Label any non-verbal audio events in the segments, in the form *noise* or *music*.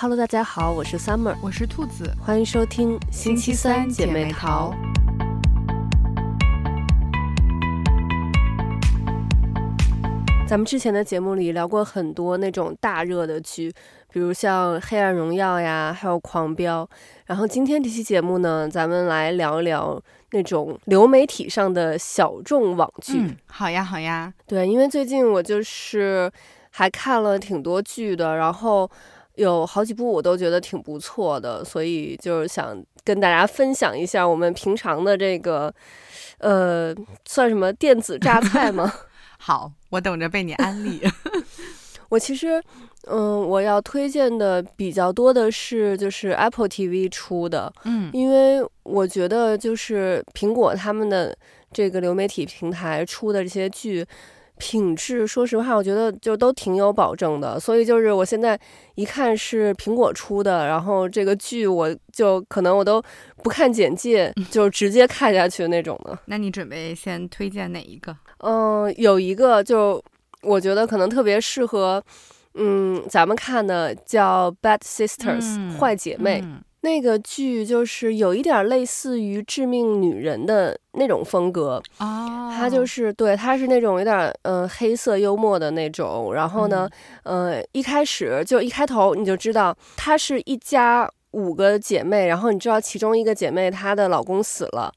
Hello，大家好，我是 Summer，我是兔子，欢迎收听星期三姐妹淘。咱们之前的节目里聊过很多那种大热的剧，比如像《黑暗荣耀》呀，还有《狂飙》。然后今天这期节目呢，咱们来聊一聊那种流媒体上的小众网剧。嗯，好呀，好呀。对，因为最近我就是。还看了挺多剧的，然后有好几部我都觉得挺不错的，所以就是想跟大家分享一下我们平常的这个，呃，算什么电子榨菜吗？*laughs* 好，我等着被你安利。*laughs* 我其实，嗯，我要推荐的比较多的是就是 Apple TV 出的，嗯，因为我觉得就是苹果他们的这个流媒体平台出的这些剧。品质，说实话，我觉得就都挺有保证的，所以就是我现在一看是苹果出的，然后这个剧我就可能我都不看简介，*laughs* 就直接看下去那种的。那你准备先推荐哪一个？嗯，有一个就我觉得可能特别适合，嗯，咱们看的叫《Bad Sisters》，嗯，坏姐妹。嗯那个剧就是有一点类似于《致命女人》的那种风格啊，它就是对，它是那种有点嗯、呃、黑色幽默的那种。然后呢，嗯、呃，一开始就一开头你就知道，她是一家五个姐妹，然后你知道其中一个姐妹她的老公死了，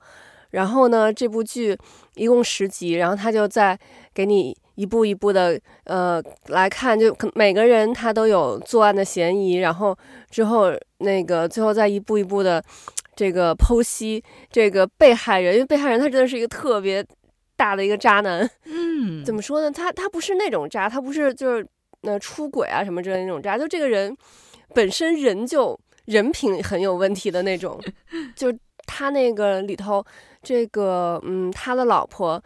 然后呢，这部剧一共十集，然后她就在给你。一步一步的，呃，来看，就可每个人他都有作案的嫌疑，然后之后那个最后再一步一步的这个剖析这个被害人，因为被害人他真的是一个特别大的一个渣男，*laughs* 嗯，怎么说呢？他他不是那种渣，他不是就是那出轨啊什么之类的那种渣，就这个人本身人就人品很有问题的那种，*laughs* 就他那个里头这个嗯，他的老婆。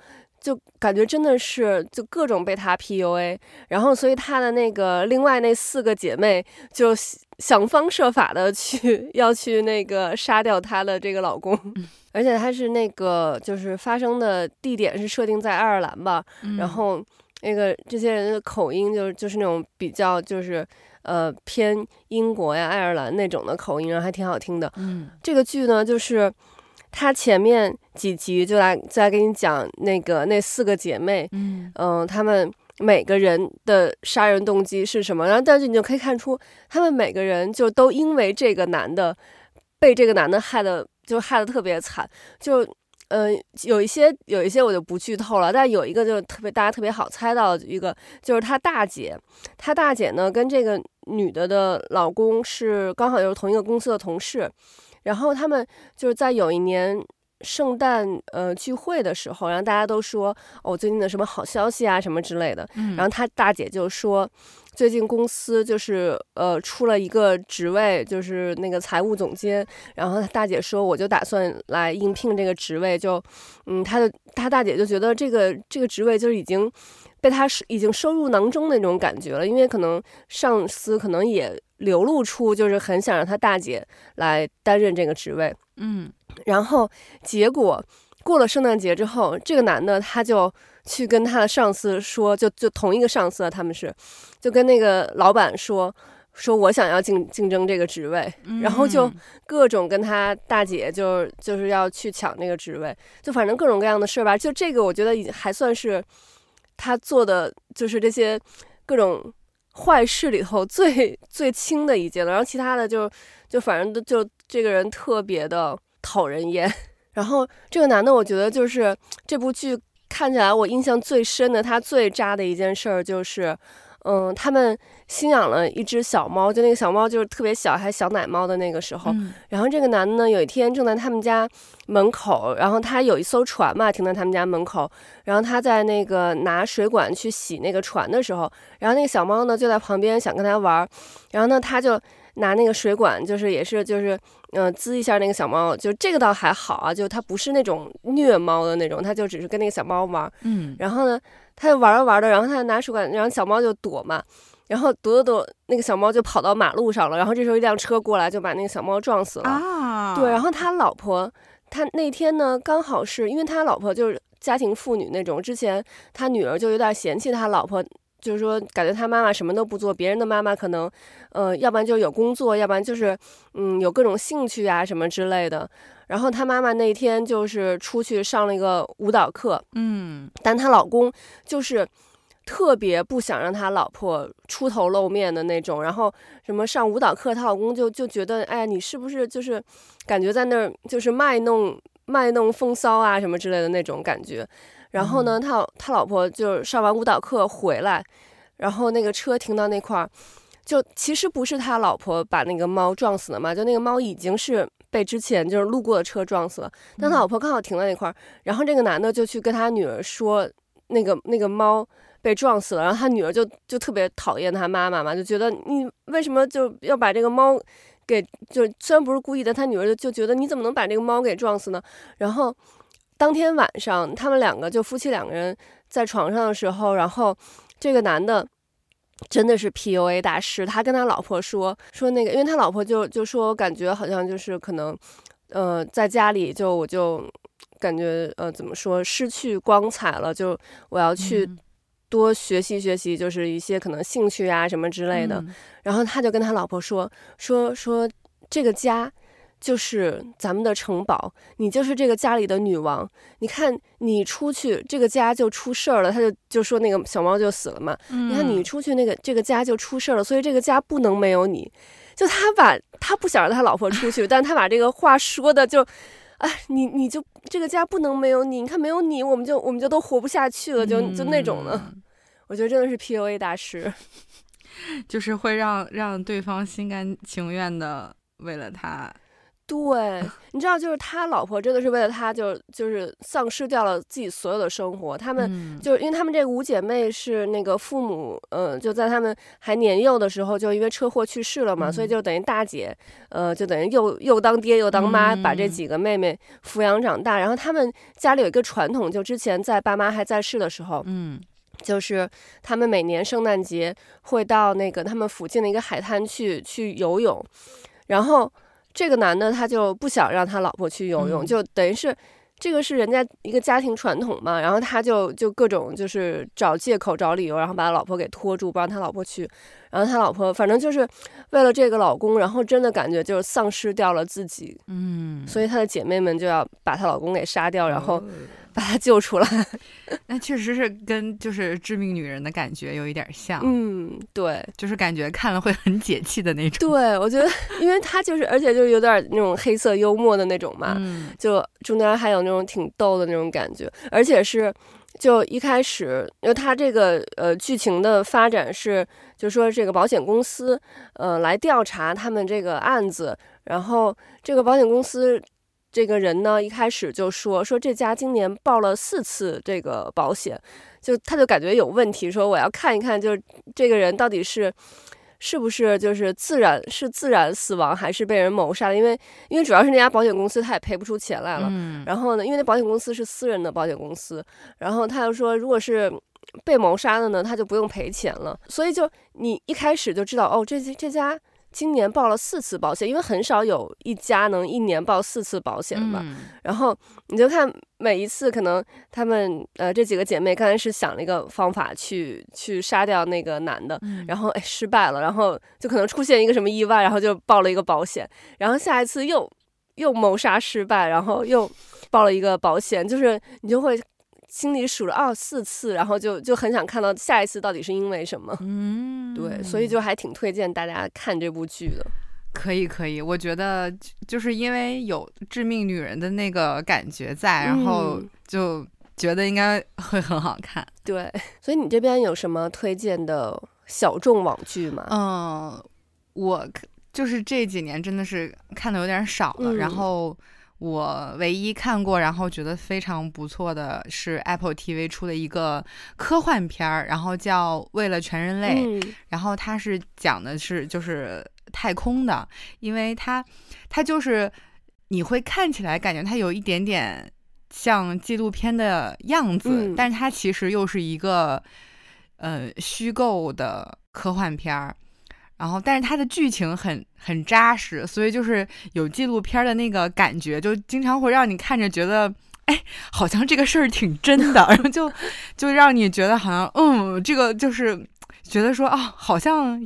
就感觉真的是就各种被他 PUA，然后所以他的那个另外那四个姐妹就想方设法的去 *laughs* 要去那个杀掉她的这个老公，*laughs* 而且他是那个就是发生的地点是设定在爱尔兰吧，然后那个这些人的口音就就是那种比较就是呃偏英国呀爱尔兰那种的口音，然后还挺好听的。嗯，这个剧呢就是。他前面几集就来再来给你讲那个那四个姐妹，嗯嗯，她、呃、们每个人的杀人动机是什么？然后但是你就可以看出，他们每个人就都因为这个男的被这个男的害的就害的特别惨。就嗯、呃，有一些有一些我就不剧透了，但有一个就特别大家特别好猜到一个，就是他大姐，他大姐呢跟这个女的的老公是刚好就是同一个公司的同事。然后他们就是在有一年圣诞呃聚会的时候，然后大家都说哦，最近的什么好消息啊什么之类的。嗯，然后他大姐就说，最近公司就是呃出了一个职位，就是那个财务总监。然后他大姐说，我就打算来应聘这个职位。就嗯，他的他大姐就觉得这个这个职位就是已经被他已经收入囊中的那种感觉了，因为可能上司可能也。流露出就是很想让他大姐来担任这个职位，嗯，然后结果过了圣诞节之后，这个男的他就去跟他的上司说，就就同一个上司，他们是就跟那个老板说，说我想要竞竞争这个职位，然后就各种跟他大姐就就是要去抢那个职位，就反正各种各样的事儿吧。就这个我觉得已经还算是他做的，就是这些各种。坏事里头最最轻的一件了，然后其他的就就反正就这个人特别的讨人厌。*laughs* 然后这个男的，我觉得就是这部剧看起来我印象最深的，他最渣的一件事儿就是。嗯，他们新养了一只小猫，就那个小猫就是特别小，还小奶猫的那个时候。嗯、然后这个男的呢，有一天正在他们家门口，然后他有一艘船嘛，停在他们家门口。然后他在那个拿水管去洗那个船的时候，然后那个小猫呢就在旁边想跟他玩。然后呢，他就拿那个水管，就是也是就是嗯、呃、滋一下那个小猫，就这个倒还好啊，就他不是那种虐猫的那种，他就只是跟那个小猫玩。嗯，然后呢。他就玩着玩着，然后他就拿水管，然后小猫就躲嘛，然后躲躲躲，那个小猫就跑到马路上了。然后这时候一辆车过来，就把那个小猫撞死了。啊，对，然后他老婆，他那天呢，刚好是因为他老婆就是家庭妇女那种，之前他女儿就有点嫌弃他老婆，就是说感觉他妈妈什么都不做，别人的妈妈可能，呃，要不然就有工作，要不然就是嗯有各种兴趣啊什么之类的。然后她妈妈那天就是出去上了一个舞蹈课，嗯，但她老公就是。特别不想让他老婆出头露面的那种，然后什么上舞蹈课，她老公就就觉得，哎呀，你是不是就是感觉在那儿就是卖弄卖弄风骚啊什么之类的那种感觉。然后呢，他他老婆就上完舞蹈课回来，然后那个车停到那块儿，就其实不是他老婆把那个猫撞死的嘛，就那个猫已经是被之前就是路过的车撞死了，但他老婆刚好停在那块儿，然后这个男的就去跟他女儿说，那个那个猫。被撞死了，然后他女儿就就特别讨厌他妈妈嘛，就觉得你为什么就要把这个猫给就虽然不是故意的，他女儿就就觉得你怎么能把这个猫给撞死呢？然后当天晚上他们两个就夫妻两个人在床上的时候，然后这个男的真的是 PUA 大师，他跟他老婆说说那个，因为他老婆就就说感觉好像就是可能呃在家里就我就感觉呃怎么说失去光彩了，就我要去。嗯多学习学习，就是一些可能兴趣啊什么之类的。嗯、然后他就跟他老婆说说说，这个家就是咱们的城堡，你就是这个家里的女王。你看你出去，这个家就出事儿了。他就就说那个小猫就死了嘛。嗯、你看你出去，那个这个家就出事儿了，所以这个家不能没有你。就他把他不想让他老婆出去，但他把这个话说的就。哎，你你就这个家不能没有你，你看没有你，我们就我们就都活不下去了，就就那种的。嗯、*laughs* 我觉得真的是 PUA 大师，*laughs* 就是会让让对方心甘情愿的为了他。对，*laughs* 你知道，就是他老婆真的是为了他就，就就是丧失掉了自己所有的生活。他们、嗯、就因为他们这五姐妹是那个父母，呃，就在他们还年幼的时候就因为车祸去世了嘛，嗯、所以就等于大姐，呃，就等于又又当爹又当妈，把这几个妹妹抚养长大。嗯、然后他们家里有一个传统，就之前在爸妈还在世的时候，嗯，就是他们每年圣诞节会到那个他们附近的一个海滩去去游泳，然后。这个男的他就不想让他老婆去游泳，嗯、就等于是这个是人家一个家庭传统嘛，然后他就就各种就是找借口找理由，然后把他老婆给拖住，不让他老婆去。然后他老婆反正就是为了这个老公，然后真的感觉就是丧失掉了自己，嗯，所以她的姐妹们就要把她老公给杀掉，然后。把他救出来，*laughs* 那确实是跟就是致命女人的感觉有一点像。嗯，对，就是感觉看了会很解气的那种。对，我觉得，因为他就是，而且就是有点那种黑色幽默的那种嘛，嗯、就中间还有那种挺逗的那种感觉，而且是就一开始，因为他这个呃剧情的发展是，就说这个保险公司呃来调查他们这个案子，然后这个保险公司。这个人呢，一开始就说说这家今年报了四次这个保险，就他就感觉有问题，说我要看一看，就是这个人到底是是不是就是自然是自然死亡还是被人谋杀的？因为因为主要是那家保险公司他也赔不出钱来了。嗯。然后呢，因为那保险公司是私人的保险公司，然后他又说，如果是被谋杀的呢，他就不用赔钱了。所以就你一开始就知道，哦，这这家。今年报了四次保险，因为很少有一家能一年报四次保险吧。嗯、然后你就看每一次，可能他们呃这几个姐妹刚才是想了一个方法去去杀掉那个男的，嗯、然后哎失败了，然后就可能出现一个什么意外，然后就报了一个保险，然后下一次又又谋杀失败，然后又报了一个保险，就是你就会。心里数了二四次，然后就就很想看到下一次到底是因为什么。嗯，对，所以就还挺推荐大家看这部剧的。可以可以，我觉得就是因为有致命女人的那个感觉在，然后就觉得应该会很好看。对，所以你这边有什么推荐的小众网剧吗？嗯，我就是这几年真的是看的有点少了，嗯、然后。我唯一看过，然后觉得非常不错的是 Apple TV 出的一个科幻片儿，然后叫《为了全人类》，嗯、然后它是讲的是就是太空的，因为它它就是你会看起来感觉它有一点点像纪录片的样子，嗯、但是它其实又是一个呃虚构的科幻片儿。然后，但是它的剧情很很扎实，所以就是有纪录片的那个感觉，就经常会让你看着觉得，哎，好像这个事儿挺真的，然后就就让你觉得好像，嗯，这个就是觉得说哦，好像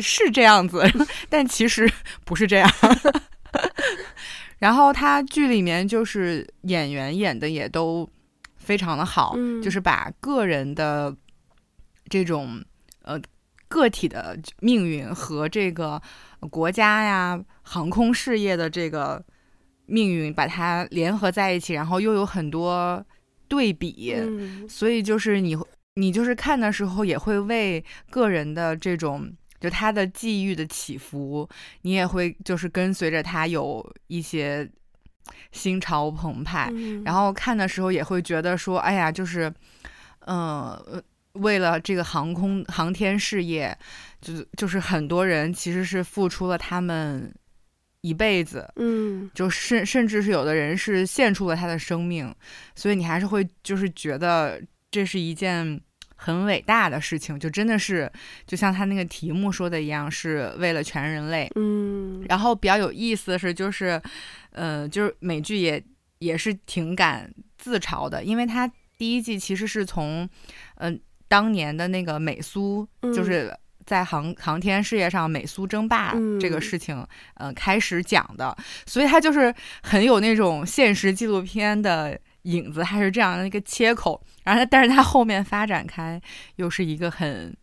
是这样子，*laughs* 但其实不是这样。*laughs* 然后他剧里面就是演员演的也都非常的好，嗯、就是把个人的这种呃个体的命运和这个国家呀、航空事业的这个命运把它联合在一起，然后又有很多对比，嗯、所以就是你你就是看的时候也会为个人的这种。就他的际遇的起伏，你也会就是跟随着他有一些心潮澎湃，嗯、然后看的时候也会觉得说，哎呀，就是，嗯、呃，为了这个航空航天事业，就是就是很多人其实是付出了他们一辈子，嗯，就甚甚至是有的人是献出了他的生命，所以你还是会就是觉得这是一件。很伟大的事情，就真的是就像他那个题目说的一样，是为了全人类。嗯，然后比较有意思的是，就是，呃，就是美剧也也是挺敢自嘲的，因为他第一季其实是从，嗯、呃，当年的那个美苏，就是在航航天事业上美苏争霸这个事情，嗯、呃，开始讲的，所以他就是很有那种现实纪录片的。影子还是这样的一个切口，然后但是它后面发展开又是一个很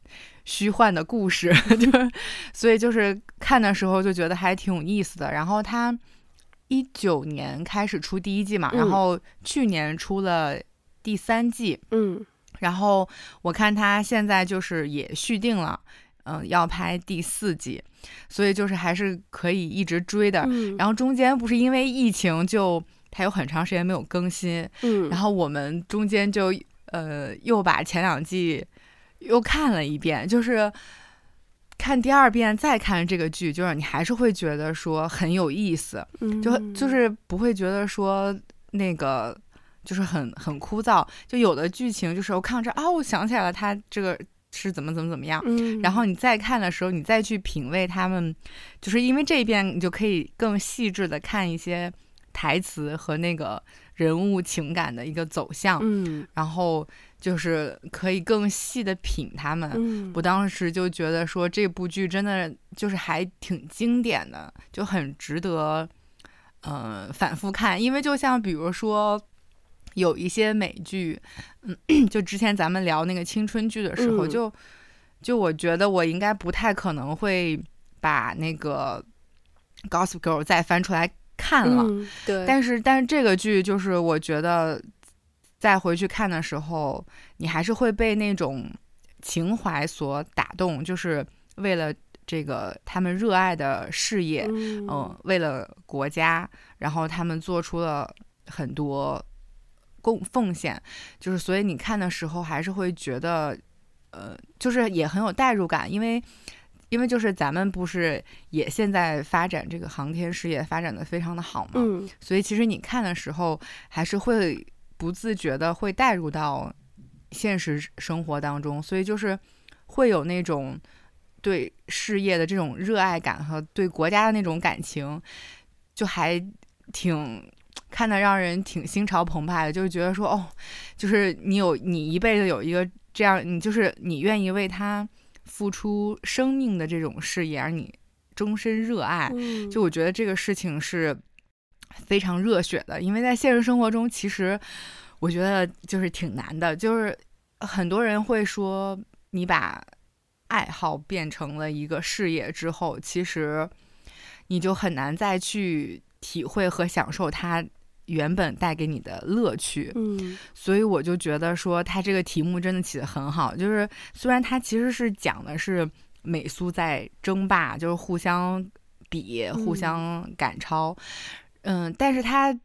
虚幻的故事，*laughs* 就是所以就是看的时候就觉得还挺有意思的。然后它一九年开始出第一季嘛，然后去年出了第三季，嗯，然后我看他现在就是也续订了，嗯、呃，要拍第四季，所以就是还是可以一直追的。嗯、然后中间不是因为疫情就。还有很长时间没有更新，嗯，然后我们中间就呃又把前两季又看了一遍，就是看第二遍再看这个剧，就是你还是会觉得说很有意思，嗯，就就是不会觉得说那个就是很很枯燥，就有的剧情就是我看着啊，我想起来了，他这个是怎么怎么怎么样，嗯，然后你再看的时候，你再去品味他们，就是因为这一遍你就可以更细致的看一些。台词和那个人物情感的一个走向，嗯，然后就是可以更细的品他们。嗯，我当时就觉得说这部剧真的就是还挺经典的，就很值得，呃，反复看。因为就像比如说有一些美剧，嗯，*clears throat* 就之前咱们聊那个青春剧的时候，嗯，就就我觉得我应该不太可能会把那个《Gossip Girl》再翻出来。看了，嗯、对，但是但是这个剧就是我觉得再回去看的时候，你还是会被那种情怀所打动，就是为了这个他们热爱的事业，嗯、呃，为了国家，然后他们做出了很多贡奉献，就是所以你看的时候还是会觉得，呃，就是也很有代入感，因为。因为就是咱们不是也现在发展这个航天事业发展的非常的好嘛，嗯，所以其实你看的时候还是会不自觉的会带入到现实生活当中，所以就是会有那种对事业的这种热爱感和对国家的那种感情，就还挺看的让人挺心潮澎湃的，就是觉得说哦，就是你有你一辈子有一个这样，你就是你愿意为他。付出生命的这种事业，而你终身热爱，就我觉得这个事情是非常热血的。因为在现实生活中，其实我觉得就是挺难的，就是很多人会说，你把爱好变成了一个事业之后，其实你就很难再去体会和享受它。原本带给你的乐趣，嗯，所以我就觉得说他这个题目真的起得很好。就是虽然他其实是讲的是美苏在争霸，就是互相比、互相赶超，嗯，嗯，但是他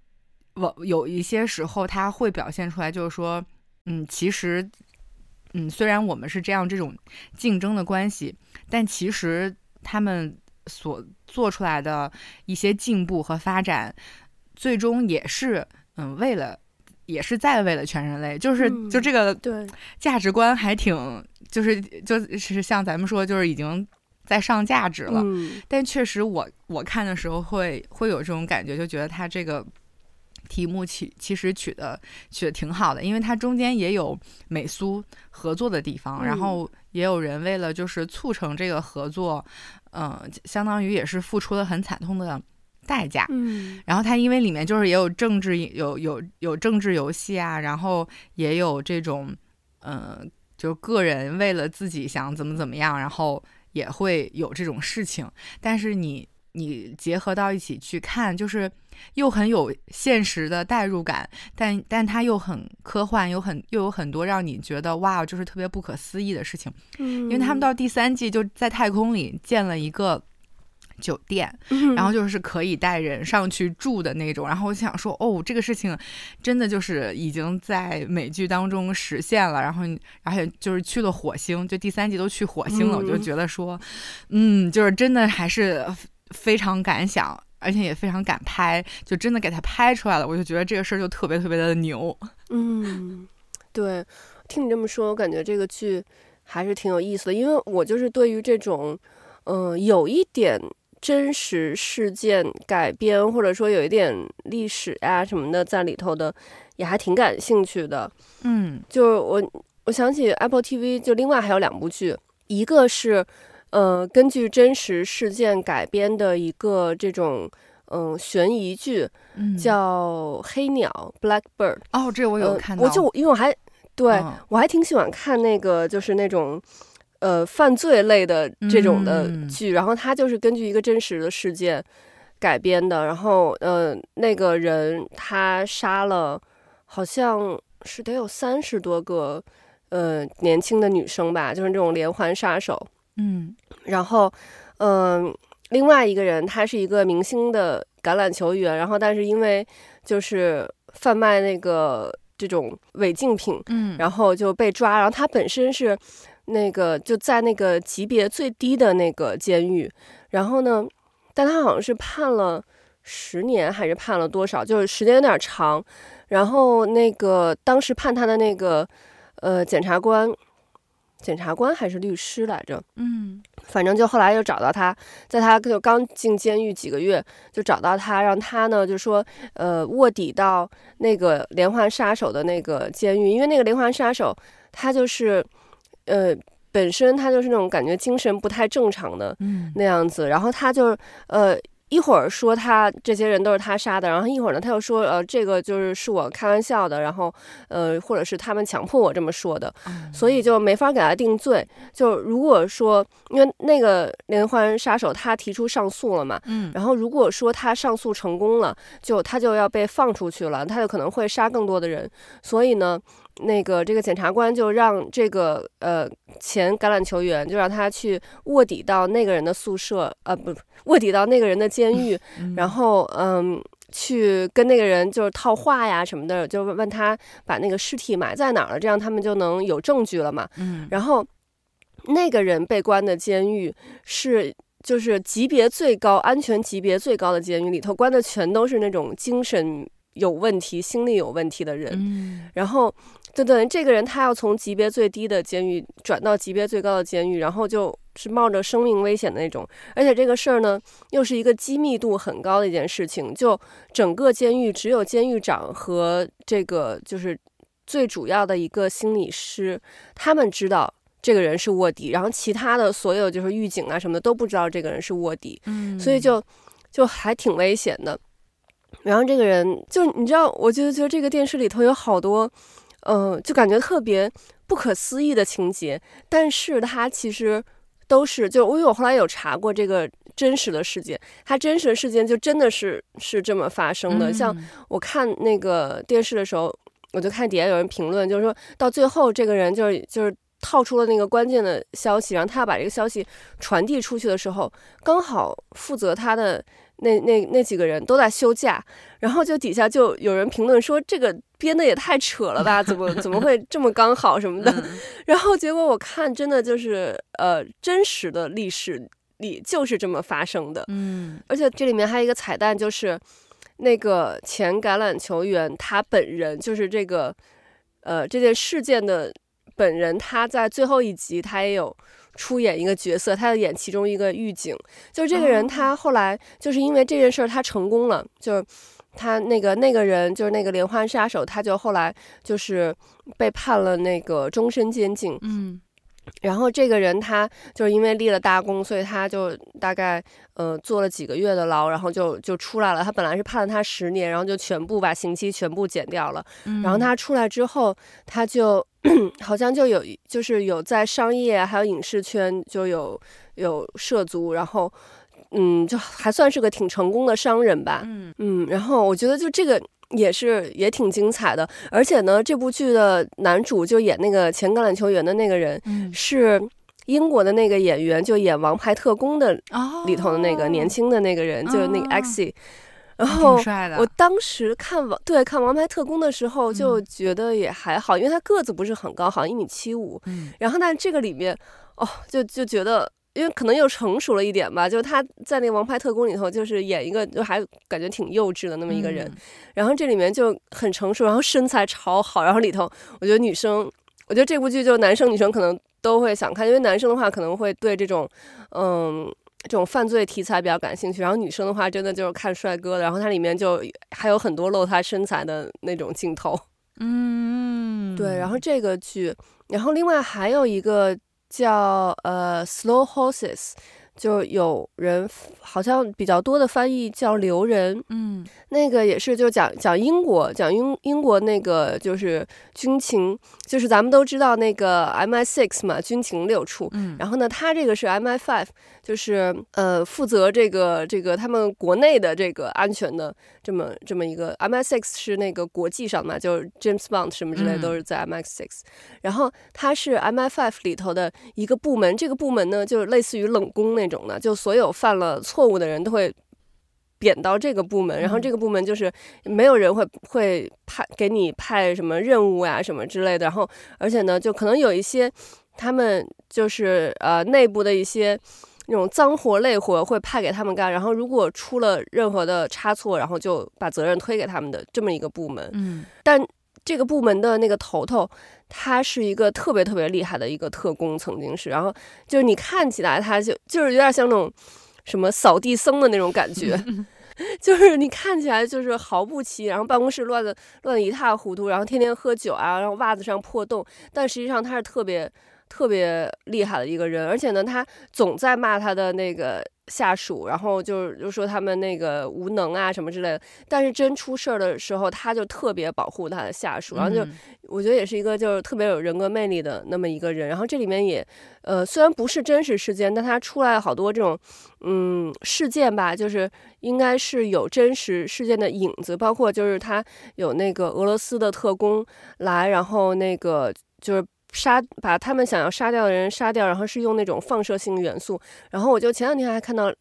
我有一些时候他会表现出来，就是说，嗯，其实，嗯，虽然我们是这样这种竞争的关系，但其实他们所做出来的一些进步和发展。最终也是，嗯，为了，也是在为了全人类，就是、嗯、就这个对。价值观还挺，就是就是像咱们说，就是已经在上价值了。嗯、但确实我我看的时候会会有这种感觉，就觉得他这个题目其其实取的取的挺好的，因为它中间也有美苏合作的地方，嗯、然后也有人为了就是促成这个合作，嗯、呃，相当于也是付出了很惨痛的代价。嗯，然后它因为里面就是也有政治，有有有政治游戏啊，然后也有这种，嗯、呃，就个人为了自己想怎么怎么样，然后也会有这种事情，但是你。你结合到一起去看，就是又很有现实的代入感，但但它又很科幻，有很又有很多让你觉得哇，就是特别不可思议的事情。嗯，因为他们到第三季就在太空里建了一个酒店，嗯，然后就是可以带人上去住的那种。然后我想说，哦，这个事情真的就是已经在美剧当中实现了。然后而且就是去了火星，就第三季都去火星了，嗯，我就觉得说，嗯，就是真的还是。非常敢想，而且也非常敢拍，就真的给他拍出来了。我就觉得这个事儿就特别特别的牛。*laughs* 嗯，对，听你这么说，我感觉这个剧还是挺有意思的。因为我就是对于这种，嗯、呃，有一点真实事件改编，或者说有一点历史啊什么的在里头的，也还挺感兴趣的。嗯，就是我我想起 Apple TV，就另外还有两部剧，一个是。呃，根据真实事件改编的一个这种嗯、呃、悬疑剧，嗯、叫《黑鸟》（Blackbird）。哦，这个我有看到。呃、我就因为我还对、哦、我还挺喜欢看那个就是那种呃犯罪类的这种的剧，嗯、然后它就是根据一个真实的事件改编的。然后呃，那个人他杀了好像是得有三十多个呃年轻的女生吧，就是那种连环杀手。嗯，然后，嗯、呃，另外一个人他是一个明星的橄榄球员，然后但是因为就是贩卖那个这种违禁品，嗯，然后就被抓，然后他本身是那个就在那个级别最低的那个监狱，然后呢，但他好像是判了十年还是判了多少，就是时间有点长，然后那个当时判他的那个呃检察官。检察官还是律师来着？嗯，反正就后来又找到他，在他就刚进监狱几个月，就找到他，让他呢就说，呃，卧底到那个连环杀手的那个监狱，因为那个连环杀手他就是，呃，本身他就是那种感觉精神不太正常的那样子，嗯、然后他就呃。一会儿说他这些人都是他杀的，然后一会儿呢他又说呃这个就是是我开玩笑的，然后呃或者是他们强迫我这么说的，所以就没法给他定罪。就如果说因为那个连环杀手他提出上诉了嘛，嗯，然后如果说他上诉成功了，就他就要被放出去了，他就可能会杀更多的人，所以呢。那个这个检察官就让这个呃前橄榄球员就让他去卧底到那个人的宿舍，呃不卧底到那个人的监狱，嗯、然后嗯去跟那个人就是套话呀什么的，就问他把那个尸体埋在哪儿了，这样他们就能有证据了嘛。嗯，然后那个人被关的监狱是就是级别最高、安全级别最高的监狱，里头关的全都是那种精神有问题、心理有问题的人，嗯、然后。就等于这个人，他要从级别最低的监狱转到级别最高的监狱，然后就是冒着生命危险的那种。而且这个事儿呢，又是一个机密度很高的一件事情。就整个监狱只有监狱长和这个就是最主要的一个心理师，他们知道这个人是卧底，然后其他的所有就是狱警啊什么的都不知道这个人是卧底。嗯，所以就就还挺危险的。然后这个人就你知道，我就觉得这个电视里头有好多。嗯、呃，就感觉特别不可思议的情节，但是它其实都是就因为我后来有查过这个真实的事件，它真实的事件就真的是是这么发生的。嗯、像我看那个电视的时候，我就看底下有人评论，就是说到最后这个人就是就是套出了那个关键的消息，然后他要把这个消息传递出去的时候，刚好负责他的。那那那几个人都在休假，然后就底下就有人评论说，这个编的也太扯了吧，怎么怎么会这么刚好什么的？嗯、*laughs* 然后结果我看真的就是呃真实的历史里就是这么发生的。嗯，而且这里面还有一个彩蛋，就是那个前橄榄球员他本人就是这个呃这件事件的本人，他在最后一集他也有。出演一个角色，他要演其中一个狱警。就是这个人，他后来就是因为这件事儿，他成功了。就是他那个那个人就是那个连环杀手，他就后来就是被判了那个终身监禁。嗯。然后这个人他就是因为立了大功，所以他就大概呃坐了几个月的牢，然后就就出来了。他本来是判了他十年，然后就全部把刑期全部减掉了。嗯、然后他出来之后，他就 *clears throat* 好像就有就是有在商业还有影视圈就有有涉足，然后嗯就还算是个挺成功的商人吧。嗯嗯，然后我觉得就这个。也是也挺精彩的，而且呢，这部剧的男主就演那个前橄榄球员的那个人，嗯、是英国的那个演员，就演《王牌特工》的里头的那个年轻的那个人，哦、就是那个 Xe。然后我当时看王对看《王牌特工》的时候，就觉得也还好，嗯、因为他个子不是很高，好像一米七五。嗯、然后但这个里面，哦，就就觉得。因为可能又成熟了一点吧，就是他在那个《王牌特工》里头，就是演一个就还感觉挺幼稚的那么一个人，嗯、然后这里面就很成熟，然后身材超好，然后里头我觉得女生，我觉得这部剧就男生女生可能都会想看，因为男生的话可能会对这种嗯这种犯罪题材比较感兴趣，然后女生的话真的就是看帅哥的，然后它里面就还有很多露他身材的那种镜头，嗯，对，然后这个剧，然后另外还有一个。叫呃，Slow Horses。就有人好像比较多的翻译叫留人，嗯，那个也是就讲讲英国，讲英英国那个就是军情，就是咱们都知道那个 MI6 嘛，军情六处，嗯，然后呢，他这个是 MI5，就是呃负责这个这个他们国内的这个安全的这么这么一个 Ms 6是那个国际上嘛，就是 James Bond 什么之类都是在 MI6，嗯，然后它是 MI5 里头的一个部门，这个部门呢就类似于冷宫那。那种的，就所有犯了错误的人都会贬到这个部门，然后这个部门就是没有人会会派给你派什么任务呀、啊、什么之类的，然后而且呢，就可能有一些他们就是呃内部的一些那种脏活累活会派给他们干，然后如果出了任何的差错，然后就把责任推给他们的这么一个部门。嗯，但这个部门的那个头头。他是一个特别特别厉害的一个特工，曾经是，然后就是你看起来他就就是有点像那种什么扫地僧的那种感觉，*laughs* 就是你看起来就是毫不起眼，然后办公室乱的乱的一塌糊涂，然后天天喝酒啊，然后袜子上破洞，但实际上他是特别特别厉害的一个人，而且呢，他总在骂他的那个。下属，然后就是就说他们那个无能啊什么之类的，但是真出事儿的时候，他就特别保护他的下属，然后就我觉得也是一个就是特别有人格魅力的那么一个人。然后这里面也，呃，虽然不是真实事件，但他出来了好多这种嗯事件吧，就是应该是有真实事件的影子，包括就是他有那个俄罗斯的特工来，然后那个就是。杀把他们想要杀掉的人杀掉，然后是用那种放射性元素。然后我就前两天还看到，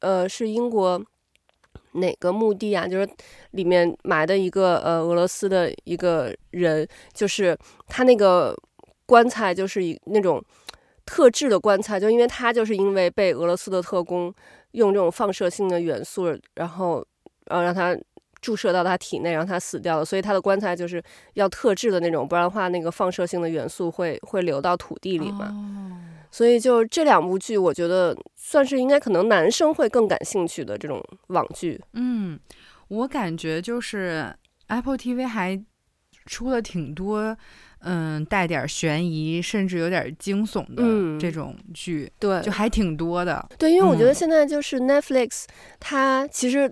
呃，是英国哪个墓地啊？就是里面埋的一个呃俄罗斯的一个人，就是他那个棺材就是以那种特制的棺材，就因为他就是因为被俄罗斯的特工用这种放射性的元素，然后呃让他。注射到他体内，让他死掉了。所以他的棺材就是要特制的那种，不然的话，那个放射性的元素会会流到土地里嘛。哦、所以就这两部剧，我觉得算是应该可能男生会更感兴趣的这种网剧。嗯，我感觉就是 Apple TV 还出了挺多，嗯，带点悬疑，甚至有点惊悚的这种剧。嗯、对，就还挺多的。对，因为我觉得现在就是 Netflix，、嗯、它其实。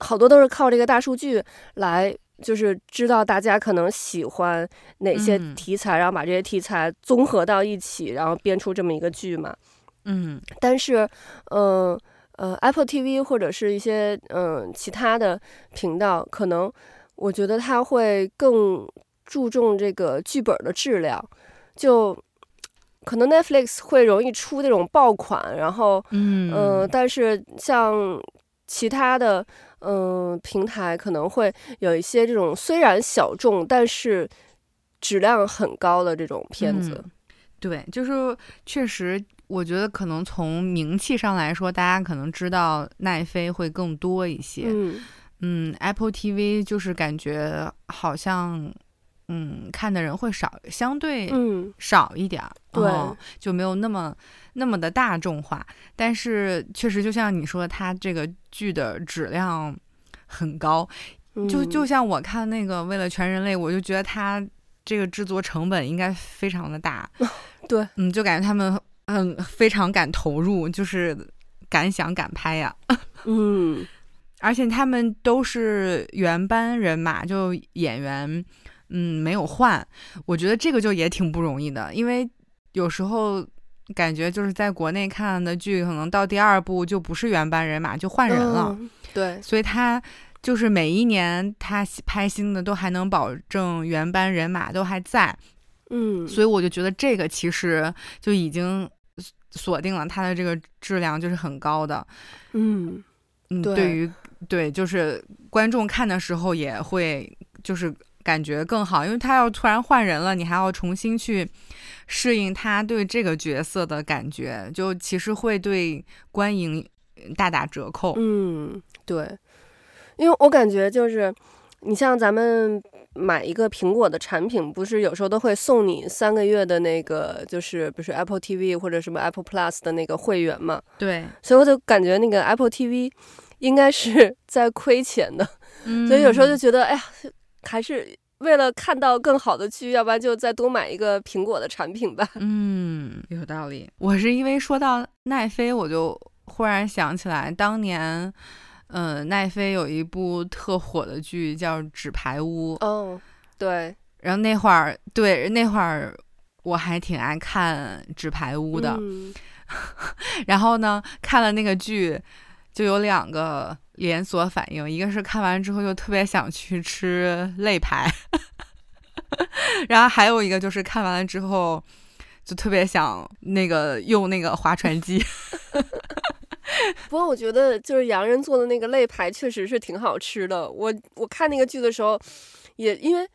好多都是靠这个大数据来，就是知道大家可能喜欢哪些题材，嗯、然后把这些题材综合到一起，然后编出这么一个剧嘛。嗯，但是，嗯呃，呃，Apple TV 或者是一些嗯、呃、其他的频道，可能我觉得它会更注重这个剧本的质量，就可能 Netflix 会容易出那种爆款，然后嗯、呃，但是像其他的。嗯、呃，平台可能会有一些这种虽然小众，但是质量很高的这种片子。嗯、对，就是确实，我觉得可能从名气上来说，大家可能知道奈飞会更多一些。嗯，嗯，Apple TV 就是感觉好像。嗯，看的人会少，相对少一点儿，对、哦，就没有那么那么的大众化。但是确实，就像你说，它这个剧的质量很高，就就像我看那个《为了全人类》，我就觉得他这个制作成本应该非常的大。*laughs* 对，嗯，就感觉他们嗯非常敢投入，就是敢想敢拍呀。*laughs* 嗯，而且他们都是原班人马，就演员嗯没有换，我觉得这个就也挺不容易的，因为有时候。感觉就是在国内看的剧，可能到第二部就不是原班人马，就换人了。嗯、对，所以他就是每一年他拍新的都还能保证原班人马都还在。嗯，所以我就觉得这个其实就已经锁定了他的这个质量就是很高的。嗯嗯，对，对于对，就是观众看的时候也会就是感觉更好，因为他要突然换人了，你还要重新去。适应他对这个角色的感觉，就其实会对观影大打折扣。嗯，对，因为我感觉就是，你像咱们买一个苹果的产品，不是有时候都会送你三个月的那个，就是比如说 Apple TV 或者什么 Apple Plus 的那个会员嘛。对，所以我就感觉那个 Apple TV 应该是 *laughs* 在亏钱的，嗯，所以有时候就觉得，哎呀，还是。为了看到更好的剧，要不然就再多买一个苹果的产品吧。*laughs* 嗯，有道理。我是因为说到奈飞，我就忽然想起来，当年，嗯、呃，奈飞有一部特火的剧叫《纸牌屋》。哦，对。然后那会儿，对那会儿我还挺爱看《纸牌屋》的。嗯、*laughs* 然后呢，看了那个剧，就有两个。连锁反应，一个是看完之后就特别想去吃肋排，*laughs* 然后还有一个就是看完了之后就特别想那个用那个划船机。*laughs* 不过我觉得就是洋人做的那个肋排确实是挺好吃的。我我看那个剧的时候，也因为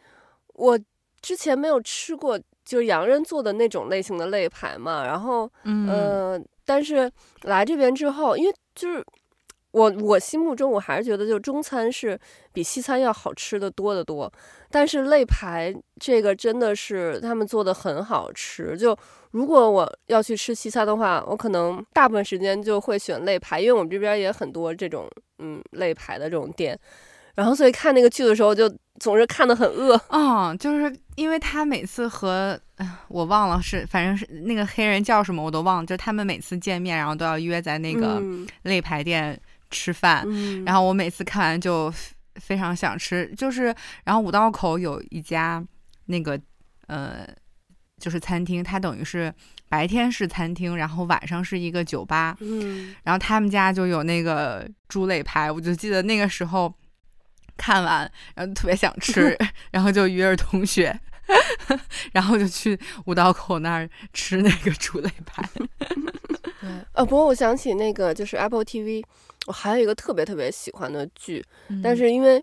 我之前没有吃过就是洋人做的那种类型的肋排嘛，然后嗯、呃，但是来这边之后，因为就是。我我心目中我还是觉得，就中餐是比西餐要好吃的多得多。但是肋排这个真的是他们做的很好吃。就如果我要去吃西餐的话，我可能大部分时间就会选肋排，因为我们这边也很多这种嗯肋排的这种店。然后所以看那个剧的时候，就总是看得很饿。嗯，就是因为他每次和我忘了是，反正是那个黑人叫什么我都忘了，就他们每次见面，然后都要约在那个肋排店。吃饭，嗯，然后我每次看完就非常想吃，就是然后五道口有一家那个呃，就是餐厅，它等于是白天是餐厅，然后晚上是一个酒吧，嗯，然后他们家就有那个猪肋排，我就记得那个时候看完，然后特别想吃，*laughs* 然后就约着同学，*laughs* 然后就去五道口那儿吃那个猪肋排。*laughs* 对，呃，不过我想起那个就是 Apple TV。我还有一个特别特别喜欢的剧，嗯、但是因为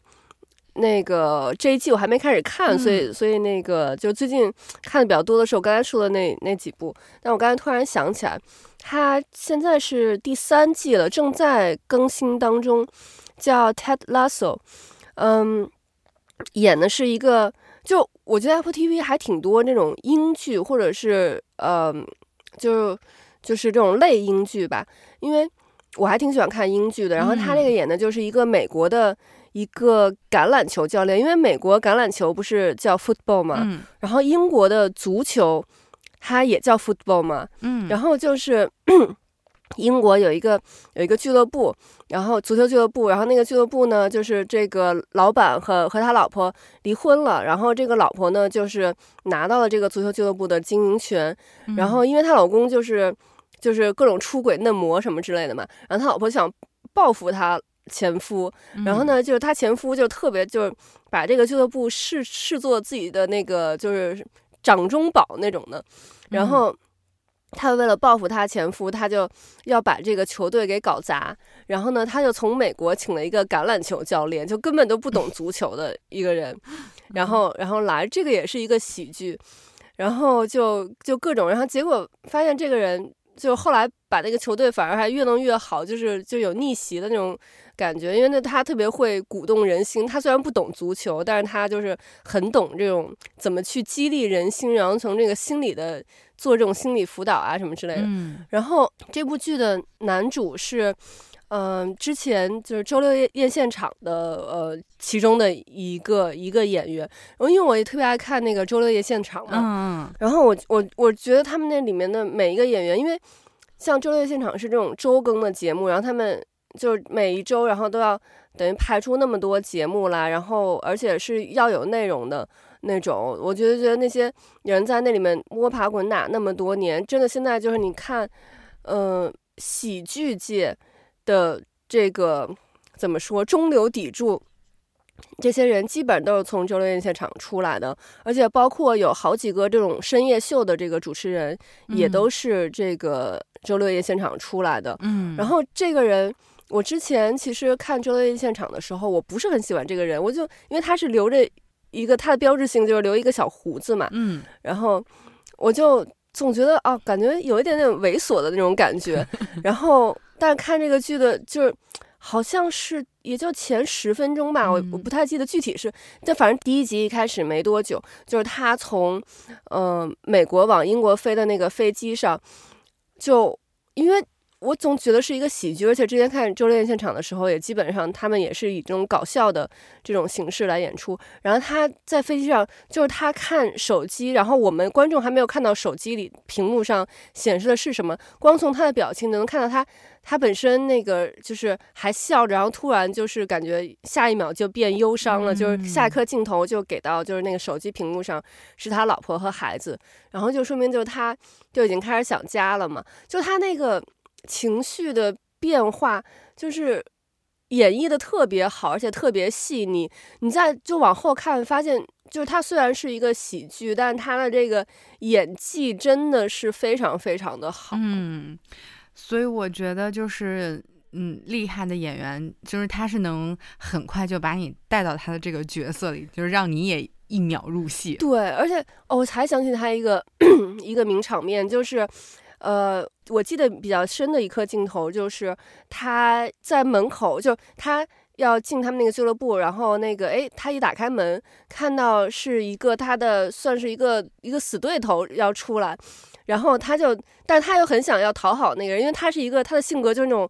那个这一季我还没开始看，嗯、所以所以那个就最近看的比较多的是我刚才说的那那几部。但我刚才突然想起来，它现在是第三季了，正在更新当中，叫 Ted Lasso。嗯，演的是一个，就我觉得 Apple TV 还挺多那种英剧，或者是嗯，就就是这种类英剧吧，因为。我还挺喜欢看英剧的，然后他那个演的就是一个美国的一个橄榄球教练，因为美国橄榄球不是叫 football 嘛，嗯，然后英国的足球它也叫 football 嘛，嗯，然后就是 *clears throat* 英国有一个有一个俱乐部，然后足球俱乐部，然后那个俱乐部呢，就是这个老板和和他老婆离婚了，然后这个老婆呢就是拿到了这个足球俱乐部的经营权，然后因为她老公就是。就是各种出轨、嫩模什么之类的嘛，然后他老婆想报复他前夫，然后呢，就是他前夫就特别就是把这个俱乐部视视作自己的那个就是掌中宝那种的，然后他为了报复他前夫，他就要把这个球队给搞砸，然后呢，他就从美国请了一个橄榄球教练，就根本都不懂足球的一个人，*laughs* 然后然后来这个也是一个喜剧，然后就就各种，然后结果发现这个人。就后来把那个球队反而还越弄越好，就是就有逆袭的那种感觉，因为那他特别会鼓动人心。他虽然不懂足球，但是他就是很懂这种怎么去激励人心，然后从这个心理的做这种心理辅导啊什么之类的。嗯。然后这部剧的男主是，嗯、呃，之前就是周六夜现场的呃其中的一个一个演员，然后因为我也特别爱看那个周六夜现场嘛，嗯，然后我我我觉得他们那里面的每一个演员，因为像周六夜现场是这种周更的节目，然后他们就是每一周然后都要等于排出那么多节目来，然后而且是要有内容的。那种，我觉得觉得那些人在那里面摸爬滚打那么多年，真的现在就是你看，嗯、呃，喜剧界的这个怎么说中流砥柱，这些人基本都是从周六夜现场出来的，而且包括有好几个这种深夜秀的这个主持人，也都是这个周六夜现场出来的。嗯，然后这个人，我之前其实看周六夜现场的时候，我不是很喜欢这个人，我就因为他是留着。一个他的标志性就是留一个小胡子嘛，嗯，然后我就总觉得哦，感觉有一点点猥琐的那种感觉。*laughs* 然后，但是看这个剧的，就是好像是也就前十分钟吧，我我不太记得具体是，但反正第一集一开始没多久，就是他从嗯、呃、美国往英国飞的那个飞机上，就因为。我总觉得是一个喜剧，而且之前看周六夜现场的时候，也基本上他们也是以这种搞笑的这种形式来演出。然后他在飞机上，就是他看手机，然后我们观众还没有看到手机里屏幕上显示的是什么，光从他的表情能看到他，他本身那个就是还笑着，然后突然就是感觉下一秒就变忧伤了，就是下一颗镜头就给到就是那个手机屏幕上是他老婆和孩子，然后就说明就是他就已经开始想家了嘛，就他那个。情绪的变化就是演绎的特别好，而且特别细腻。你再就往后看，发现就是他虽然是一个喜剧，但他的这个演技真的是非常非常的好。嗯，所以我觉得就是嗯，厉害的演员就是他是能很快就把你带到他的这个角色里，就是让你也一秒入戏。对，而且哦，我才想起他一个 *clears throat* 一个名场面，就是。呃，我记得比较深的一颗镜头就是他在门口，就他要进他们那个俱乐部，然后那个哎，他一打开门，看到是一个他的算是一个一个死对头要出来，然后他就，但他又很想要讨好那个人，因为他是一个他的性格就是那种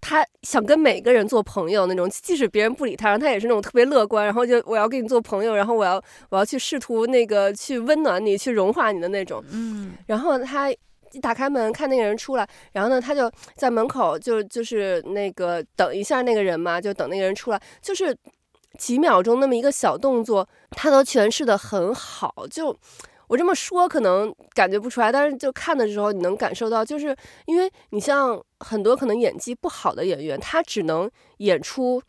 他想跟每个人做朋友那种，即使别人不理他，然后他也是那种特别乐观，然后就我要跟你做朋友，然后我要我要去试图那个去温暖你，去融化你的那种，嗯，然后他。一打开门，看那个人出来，然后呢，他就在门口就就是那个等一下那个人嘛，就等那个人出来，就是几秒钟那么一个小动作，他都诠释得很好。就我这么说可能感觉不出来，但是就看的时候你能感受到，就是因为你像很多可能演技不好的演员，他只能演出。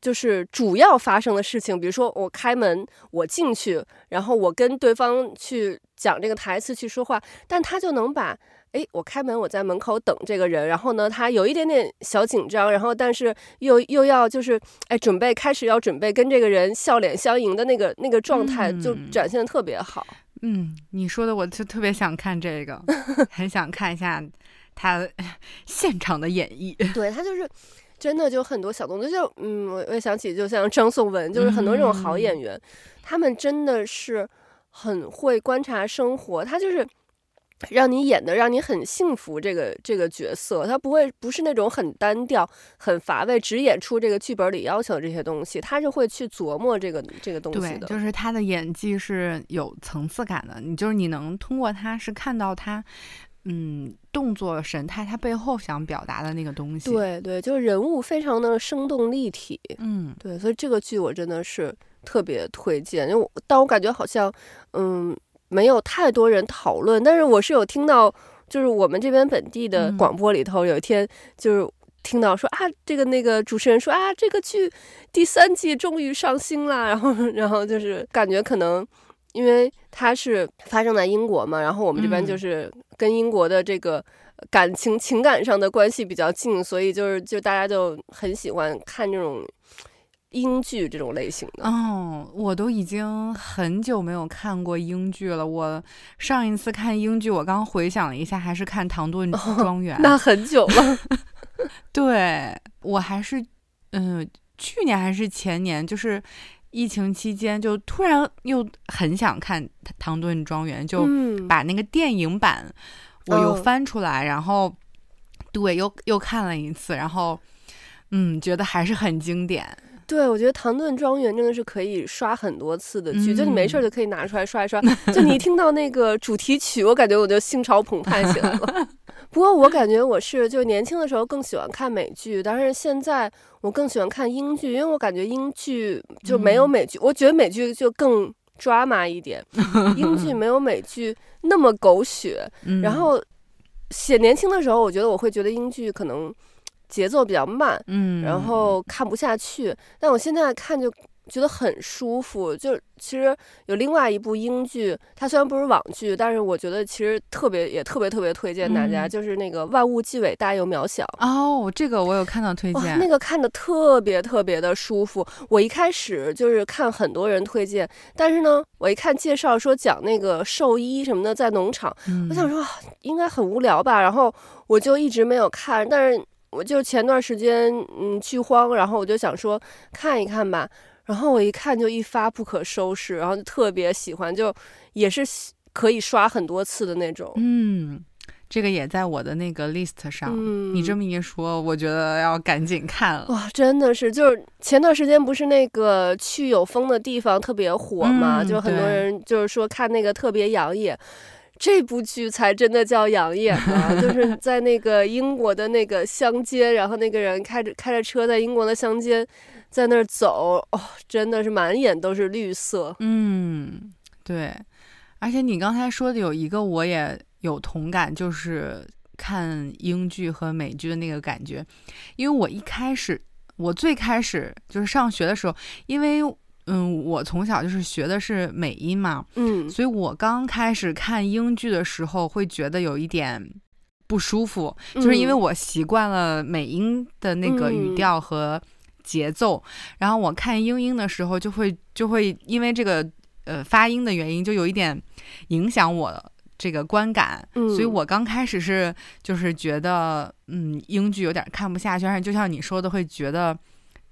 就是主要发生的事情，比如说我开门，我进去，然后我跟对方去讲这个台词去说话，但他就能把，哎，我开门，我在门口等这个人，然后呢，他有一点点小紧张，然后但是又又要就是，哎，准备开始要准备跟这个人笑脸相迎的那个那个状态，就展现的特别好。嗯，你说的我就特别想看这个，*laughs* 很想看一下他 *laughs* 现场的演绎。对，他就是。真的就很多小动作，就嗯，我我想起，就像张颂文，就是很多这种好演员，嗯、他们真的是很会观察生活，他就是让你演的让你很幸福，这个这个角色，他不会不是那种很单调、很乏味，只演出这个剧本里要求的这些东西，他是会去琢磨这个这个东西的。对，就是他的演技是有层次感的，你就是你能通过他是看到他。嗯，动作神态，他背后想表达的那个东西，对对，就是人物非常的生动立体。嗯，对，所以这个剧我真的是特别推荐，因为我但我感觉好像嗯没有太多人讨论，但是我是有听到，就是我们这边本地的广播里头，有一天就是听到说、嗯、啊，这个那个主持人说啊，这个剧第三季终于上新啦，然后然后就是感觉可能。因为它是发生在英国嘛，然后我们这边就是跟英国的这个感情、嗯、情感上的关系比较近，所以就是就大家就很喜欢看这种英剧这种类型的。哦，我都已经很久没有看过英剧了。我上一次看英剧，我刚回想了一下，还是看《唐顿庄园》。哦，那很久了。*laughs* 对，我还是嗯、呃，去年还是前年，就是。疫情期间，就突然又很想看《唐顿庄园》，就把那个电影版我又翻出来，嗯、然后对，又又看了一次，然后嗯，觉得还是很经典。对，我觉得《唐顿庄园》真的是可以刷很多次的剧，嗯、就你没事就可以拿出来刷一刷。就你一听到那个主题曲，我感觉我就心潮澎湃起来了。*laughs* 不过我感觉我是就年轻的时候更喜欢看美剧，但是现在我更喜欢看英剧，因为我感觉英剧就没有美剧，嗯、我觉得美剧就更 drama 一点，*laughs* 英剧没有美剧那么狗血。*laughs* 嗯、然后写年轻的时候，我觉得我会觉得英剧可能。节奏比较慢，嗯，然后看不下去。但我现在看就觉得很舒服。就其实有另外一部英剧，它虽然不是网剧，但是我觉得其实特别也特别特别推荐大家，嗯、就是那个《万物既伟大又渺小》。哦，这个我有看到推荐，那个看的特别特别的舒服。我一开始就是看很多人推荐，但是呢，我一看介绍说讲那个兽医什么的在农场，嗯、我想说应该很无聊吧，然后我就一直没有看，但是。我就前段时间嗯剧荒，然后我就想说看一看吧，然后我一看就一发不可收拾，然后就特别喜欢，就也是可以刷很多次的那种。嗯，这个也在我的那个 list 上。嗯，你这么一说，我觉得要赶紧看了。哇，真的是，就是前段时间不是那个去有风的地方特别火嘛，嗯，就很多人就是说看那个特别养眼。这部剧才真的叫养眼啊！就 *laughs* 是在那个英国的那个乡间，然后那个人开着开着车在英国的乡间，在那儿走，哦，真的是满眼都是绿色。嗯，对。而且你刚才说的有一个我也有同感，就是看英剧和美剧的那个感觉，因为我一开始，我最开始就是上学的时候，因为。嗯，我从小就是学的是美音嘛，嗯，所以我刚开始看英剧的时候会觉得有一点不舒服，嗯、就是因为我习惯了美音的那个语调和节奏，嗯、然后我看英英的时候就会就会因为这个呃发音的原因就有一点影响我这个观感，嗯、所以我刚开始是就是觉得嗯英剧有点看不下去，而且就像你说的会觉得。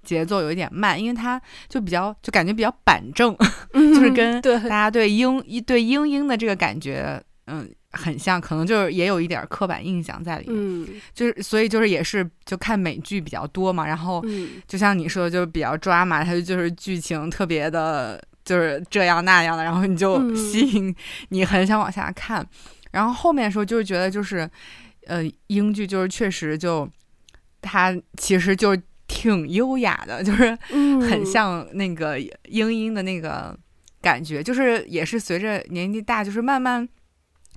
节奏有一点慢，因为它就比较就感觉比较板正，*laughs* 嗯、就是跟大家对英一对英英的这个感觉，嗯，很像，可能就是也有一点刻板印象在里面。嗯，就是所以就是也是就看美剧比较多嘛，然后就像你说的，就是比较抓嘛，它就是剧情特别的，就是这样那样的，然后你就吸引你很想往下看。嗯、然后后面的时候就是觉得就是，呃，英剧就是确实就它其实就。挺优雅的，就是很像那个英英的那个感觉，嗯、就是也是随着年纪大，就是慢慢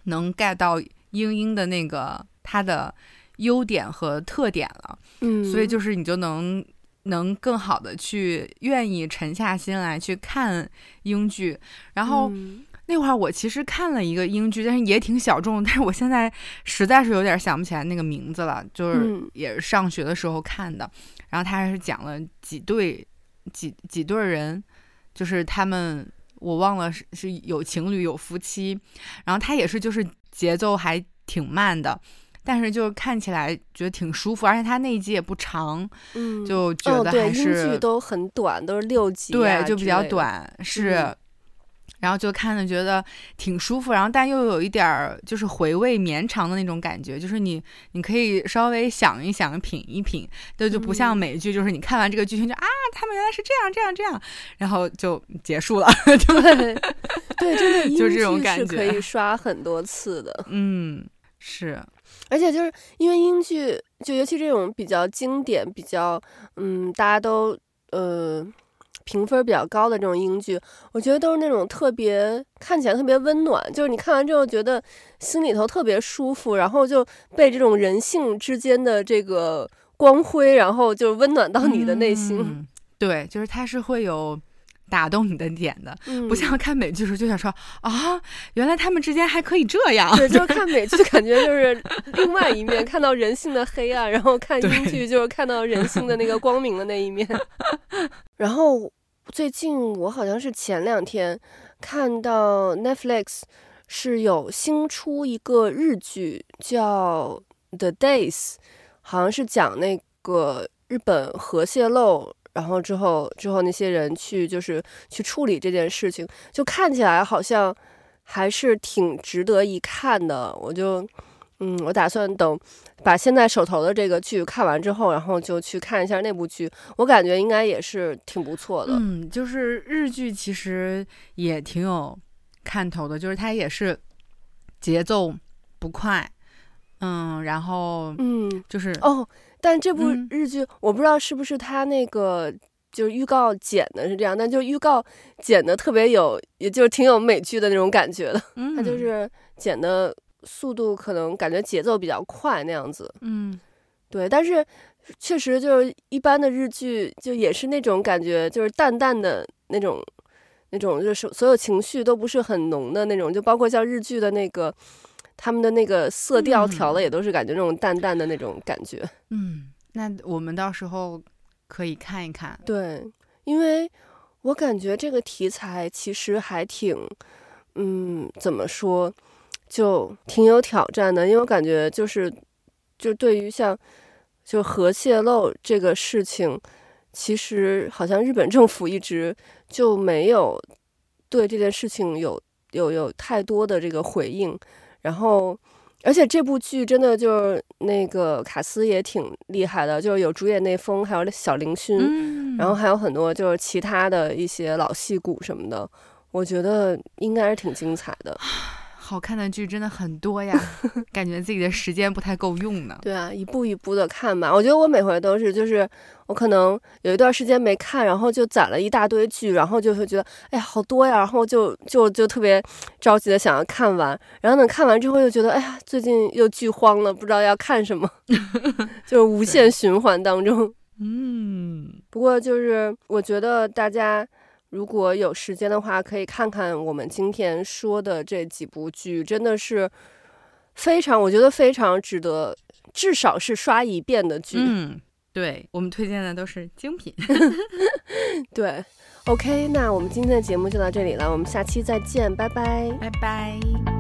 能 get 到英英的那个他的优点和特点了。嗯，所以就是你就能能更好的去愿意沉下心来去看英剧，然后。嗯那会儿我其实看了一个英剧，但是也挺小众，但是我现在实在是有点想不起来那个名字了，就是也是上学的时候看的，嗯、然后他还是讲了几对几几对人，就是他们我忘了是是有情侣有夫妻，然后他也是就是节奏还挺慢的，但是就看起来觉得挺舒服，而且他那一集也不长，嗯，就觉得还是、剧都很短，都是六集、啊，对，就比较短，是。嗯然后就看的觉得挺舒服，然后但又有一点儿就是回味绵长的那种感觉，就是你你可以稍微想一想、品一品，就就不像美剧，就是你看完这个剧情就啊，他们原来是这样这样这样，然后就结束了。*laughs* 对对，真的，就这种感觉是可以 *laughs* 刷很多次的。嗯，是，而且就是因为英剧，就尤其这种比较经典、比较嗯，大家都呃。评分比较高的这种英剧，我觉得都是那种特别看起来特别温暖，就是你看完之后觉得心里头特别舒服，然后就被这种人性之间的这个光辉，然后就温暖到你的内心。嗯、对，就是它是会有打动你的点的，嗯、不像看美剧时就想说啊，原来他们之间还可以这样。对，就是 *laughs* 看美剧感觉就是另外一面，看到人性的黑暗，然后看英剧就是看到人性的那个光明的那一面，*laughs* 然后。最近我好像是前两天看到 Netflix 是有新出一个日剧叫《The Days》，好像是讲那个日本核泄漏，然后之后之后那些人去就是去处理这件事情，就看起来好像还是挺值得一看的。我就嗯，我打算等把现在手头的这个剧看完之后，然后就去看一下那部剧。我感觉应该也是挺不错的。嗯，就是日剧其实也挺有看头的，就是它也是节奏不快，嗯，然后嗯，就是哦，但这部日剧、嗯、我不知道是不是它那个就是预告剪的是这样，但就预告剪的特别有，也就是挺有美剧的那种感觉的。嗯，它就是剪的。速度可能感觉节奏比较快那样子，嗯，对，但是确实就是一般的日剧就也是那种感觉，就是淡淡的那种，那种就是所有情绪都不是很浓的那种，就包括像日剧的那个他们的那个色调调的也都是感觉那种淡淡的那种感觉。嗯，那我们到时候可以看一看。对，因为我感觉这个题材其实还挺，嗯，怎么说？就挺有挑战的，因为我感觉就是，就对于像，就核泄漏这个事情，其实好像日本政府一直就没有对这件事情有有有太多的这个回应。然后，而且这部剧真的就是那个卡斯也挺厉害的，就是有主演内丰，还有小林勋，嗯，然后还有很多就是其他的一些老戏骨什么的，我觉得应该是挺精彩的。*sighs* 好看的剧真的很多呀，*laughs* 感觉自己的时间不太够用呢。对啊，一步一步的看吧。我觉得我每回都是，就是我可能有一段时间没看，然后就攒了一大堆剧，然后就会觉得，哎呀，好多呀，然后就就就特别着急的想要看完。然后等看完之后又觉得，哎呀，最近又剧荒了，不知道要看什么，*laughs* 就是无限循环当中。嗯，不过就是我觉得大家。如果有时间的话，可以看看我们今天说的这几部剧，真的是非常，我觉得非常值得，至少是刷一遍的剧。嗯，对，我们推荐的都是精品。*laughs* 对，OK，那我们今天的节目就到这里了，我们下期再见，拜拜，拜拜。